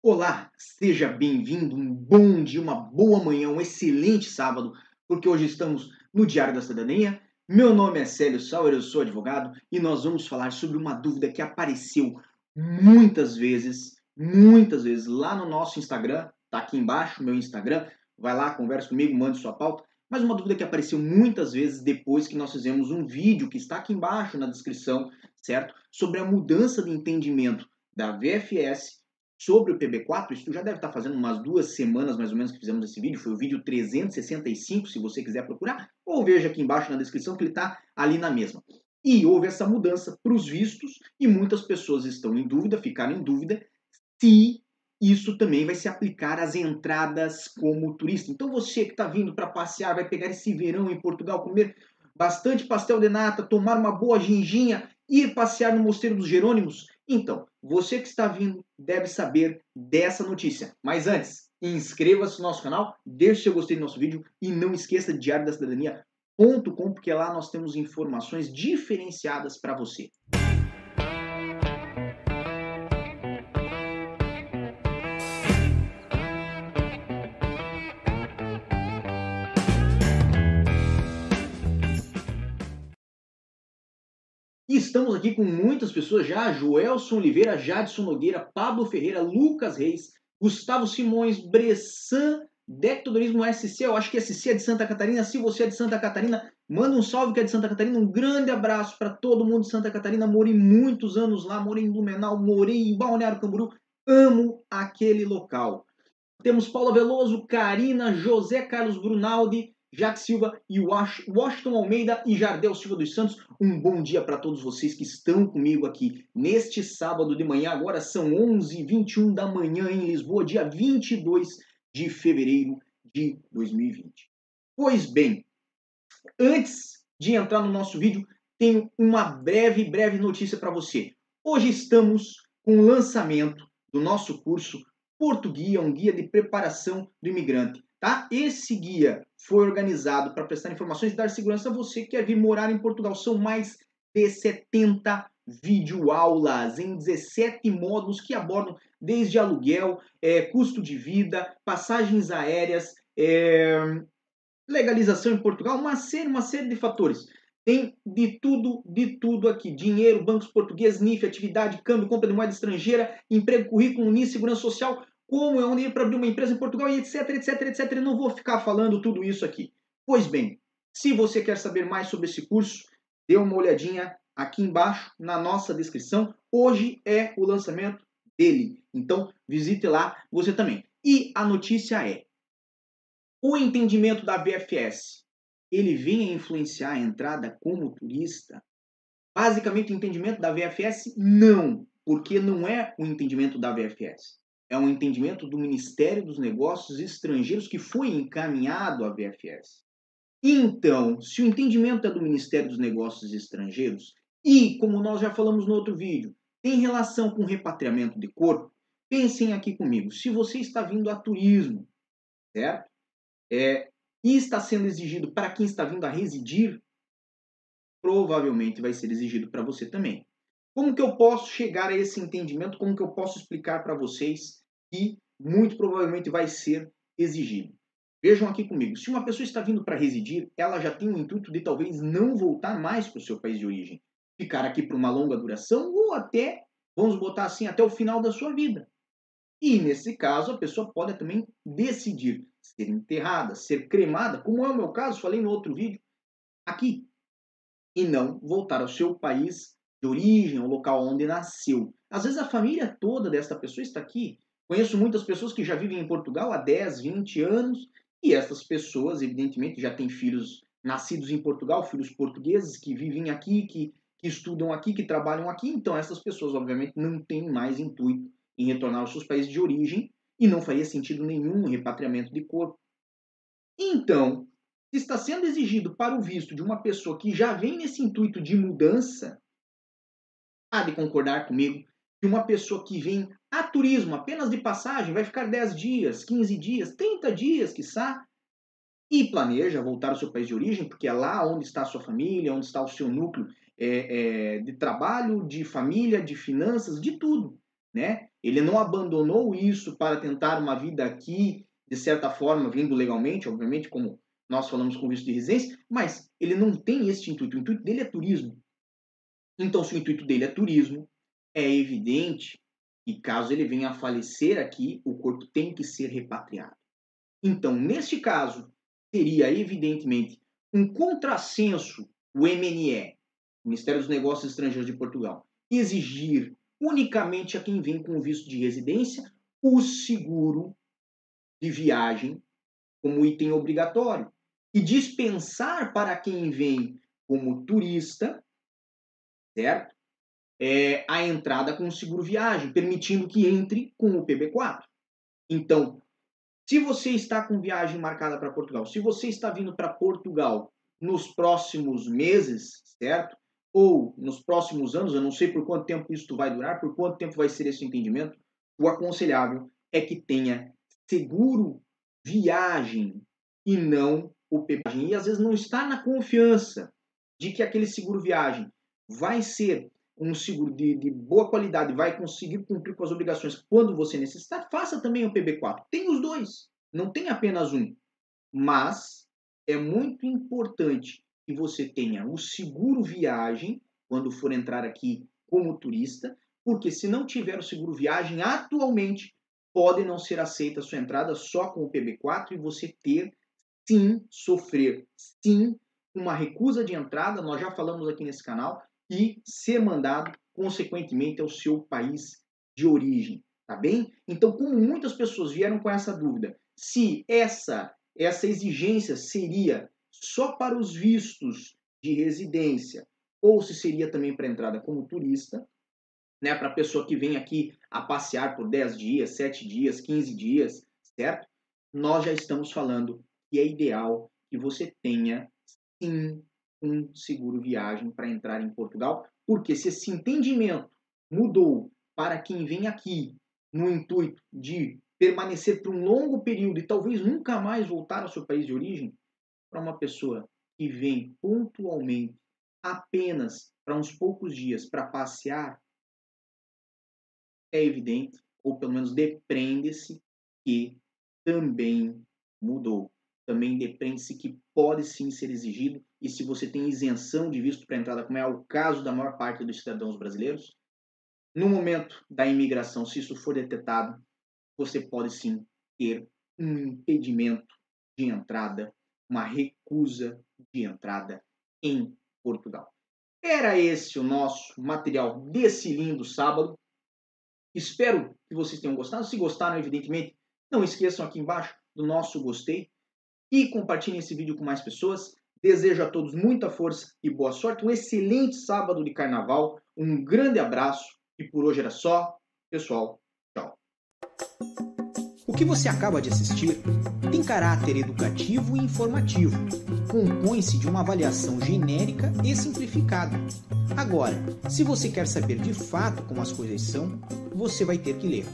Olá, seja bem-vindo, um bom dia, uma boa manhã, um excelente sábado, porque hoje estamos no Diário da Cidadania. Meu nome é Célio Sauer, eu sou advogado e nós vamos falar sobre uma dúvida que apareceu muitas vezes, muitas vezes lá no nosso Instagram, tá aqui embaixo, meu Instagram, vai lá, conversa comigo, mande sua pauta, mas uma dúvida que apareceu muitas vezes depois que nós fizemos um vídeo que está aqui embaixo na descrição, certo? Sobre a mudança de entendimento da VFS sobre o PB4, isso já deve estar fazendo umas duas semanas mais ou menos que fizemos esse vídeo, foi o vídeo 365, se você quiser procurar, ou veja aqui embaixo na descrição que ele está ali na mesma. E houve essa mudança para os vistos e muitas pessoas estão em dúvida, ficaram em dúvida, se isso também vai se aplicar às entradas como turista. Então você que está vindo para passear, vai pegar esse verão em Portugal, comer bastante pastel de nata, tomar uma boa ginginha, ir passear no Mosteiro dos Jerônimos, então, você que está vindo deve saber dessa notícia. Mas antes, inscreva-se no nosso canal, deixe seu gostei do nosso vídeo e não esqueça de Diário da Cidadania.com, porque lá nós temos informações diferenciadas para você. Estamos aqui com muitas pessoas já: Joelson Oliveira, Jadson Nogueira, Pablo Ferreira, Lucas Reis, Gustavo Simões, Bressan, Dectodorismo SC, eu acho que SC é de Santa Catarina. Se você é de Santa Catarina, manda um salve que é de Santa Catarina. Um grande abraço para todo mundo de Santa Catarina. Morei muitos anos lá, morei em Blumenau, morei em Balneário Camboriú. Amo aquele local. Temos Paula Veloso, Karina, José Carlos Brunaldi, Jack Silva e Washington Almeida e Jardel Silva dos Santos. Um bom dia para todos vocês que estão comigo aqui neste sábado de manhã. Agora são 11h21 da manhã em Lisboa, dia 22 de fevereiro de 2020. Pois bem, antes de entrar no nosso vídeo, tenho uma breve, breve notícia para você. Hoje estamos com o lançamento do nosso curso Portuguia, um guia de preparação do imigrante. Tá? Esse guia foi organizado para prestar informações e dar segurança a você que quer vir morar em Portugal. São mais de 70 videoaulas em 17 módulos que abordam desde aluguel, é, custo de vida, passagens aéreas, é, legalização em Portugal, uma série, uma série de fatores. Tem de tudo, de tudo aqui. Dinheiro, bancos portugueses, NIF, atividade, câmbio, compra de moeda estrangeira, emprego, currículo, NIF, segurança social, como é onde ir para abrir uma empresa em Portugal e etc, etc, etc. Eu não vou ficar falando tudo isso aqui. Pois bem, se você quer saber mais sobre esse curso, dê uma olhadinha aqui embaixo na nossa descrição. Hoje é o lançamento dele. Então, visite lá você também. E a notícia é: o entendimento da VFS, ele vem a influenciar a entrada como turista? Basicamente, o entendimento da VFS não, porque não é o entendimento da VFS é um entendimento do Ministério dos Negócios Estrangeiros que foi encaminhado à VFS. Então, se o entendimento é do Ministério dos Negócios Estrangeiros e, como nós já falamos no outro vídeo, tem relação com repatriamento de corpo, pensem aqui comigo. Se você está vindo a turismo, certo? É, e está sendo exigido para quem está vindo a residir, provavelmente vai ser exigido para você também. Como que eu posso chegar a esse entendimento? Como que eu posso explicar para vocês que muito provavelmente vai ser exigido? Vejam aqui comigo, se uma pessoa está vindo para residir, ela já tem o intuito de talvez não voltar mais para o seu país de origem, ficar aqui por uma longa duração ou até, vamos botar assim, até o final da sua vida. E nesse caso, a pessoa pode também decidir ser enterrada, ser cremada, como é o meu caso, falei no outro vídeo, aqui, e não voltar ao seu país de origem, o local onde nasceu. Às vezes a família toda desta pessoa está aqui. Conheço muitas pessoas que já vivem em Portugal há 10, 20 anos, e essas pessoas, evidentemente, já têm filhos nascidos em Portugal, filhos portugueses que vivem aqui, que, que estudam aqui, que trabalham aqui. Então, essas pessoas, obviamente, não têm mais intuito em retornar aos seus países de origem e não faria sentido nenhum repatriamento de corpo. Então, se está sendo exigido para o visto de uma pessoa que já vem nesse intuito de mudança, há de concordar comigo que uma pessoa que vem a turismo apenas de passagem vai ficar 10 dias, 15 dias, 30 dias, quiçá, e planeja voltar ao seu país de origem, porque é lá onde está a sua família, onde está o seu núcleo é, é, de trabalho, de família, de finanças, de tudo. né? Ele não abandonou isso para tentar uma vida aqui, de certa forma, vindo legalmente, obviamente, como nós falamos com visto de residência, mas ele não tem esse intuito. O intuito dele é turismo. Então, se o intuito dele é turismo, é evidente que caso ele venha a falecer aqui, o corpo tem que ser repatriado. Então, neste caso, seria evidentemente um contrassenso o MNE, Ministério dos Negócios Estrangeiros de Portugal, exigir unicamente a quem vem com visto de residência o seguro de viagem como item obrigatório e dispensar para quem vem como turista, certo? É, a entrada com o seguro viagem, permitindo que entre com o PB4. Então, se você está com viagem marcada para Portugal, se você está vindo para Portugal nos próximos meses, certo? Ou nos próximos anos, eu não sei por quanto tempo isso vai durar, por quanto tempo vai ser esse entendimento, o aconselhável é que tenha seguro viagem e não o PB. E às vezes não está na confiança de que aquele seguro viagem vai ser um seguro de, de, boa qualidade, vai conseguir cumprir com as obrigações quando você necessitar, faça também o PB4. Tem os dois, não tem apenas um. Mas é muito importante que você tenha o seguro viagem quando for entrar aqui como turista, porque se não tiver o seguro viagem, atualmente pode não ser aceita a sua entrada só com o PB4 e você ter sim sofrer sim uma recusa de entrada, nós já falamos aqui nesse canal, e ser mandado consequentemente ao seu país de origem, tá bem? Então, como muitas pessoas vieram com essa dúvida, se essa essa exigência seria só para os vistos de residência ou se seria também para entrada como turista, né, para a pessoa que vem aqui a passear por 10 dias, 7 dias, 15 dias, certo? Nós já estamos falando que é ideal que você tenha sim um seguro viagem para entrar em Portugal, porque se esse entendimento mudou para quem vem aqui no intuito de permanecer por um longo período e talvez nunca mais voltar ao seu país de origem, para uma pessoa que vem pontualmente apenas para uns poucos dias para passear, é evidente, ou pelo menos depreende-se que também mudou. Também depende-se que pode sim ser exigido, e se você tem isenção de visto para entrada, como é o caso da maior parte dos cidadãos brasileiros, no momento da imigração, se isso for detectado, você pode sim ter um impedimento de entrada, uma recusa de entrada em Portugal. Era esse o nosso material desse lindo sábado. Espero que vocês tenham gostado. Se gostaram, evidentemente, não esqueçam aqui embaixo do nosso gostei e compartilhem esse vídeo com mais pessoas. Desejo a todos muita força e boa sorte. Um excelente sábado de carnaval. Um grande abraço e por hoje era só. Pessoal, o que você acaba de assistir tem caráter educativo e informativo. Compõe-se de uma avaliação genérica e simplificada. Agora, se você quer saber de fato como as coisas são, você vai ter que ler.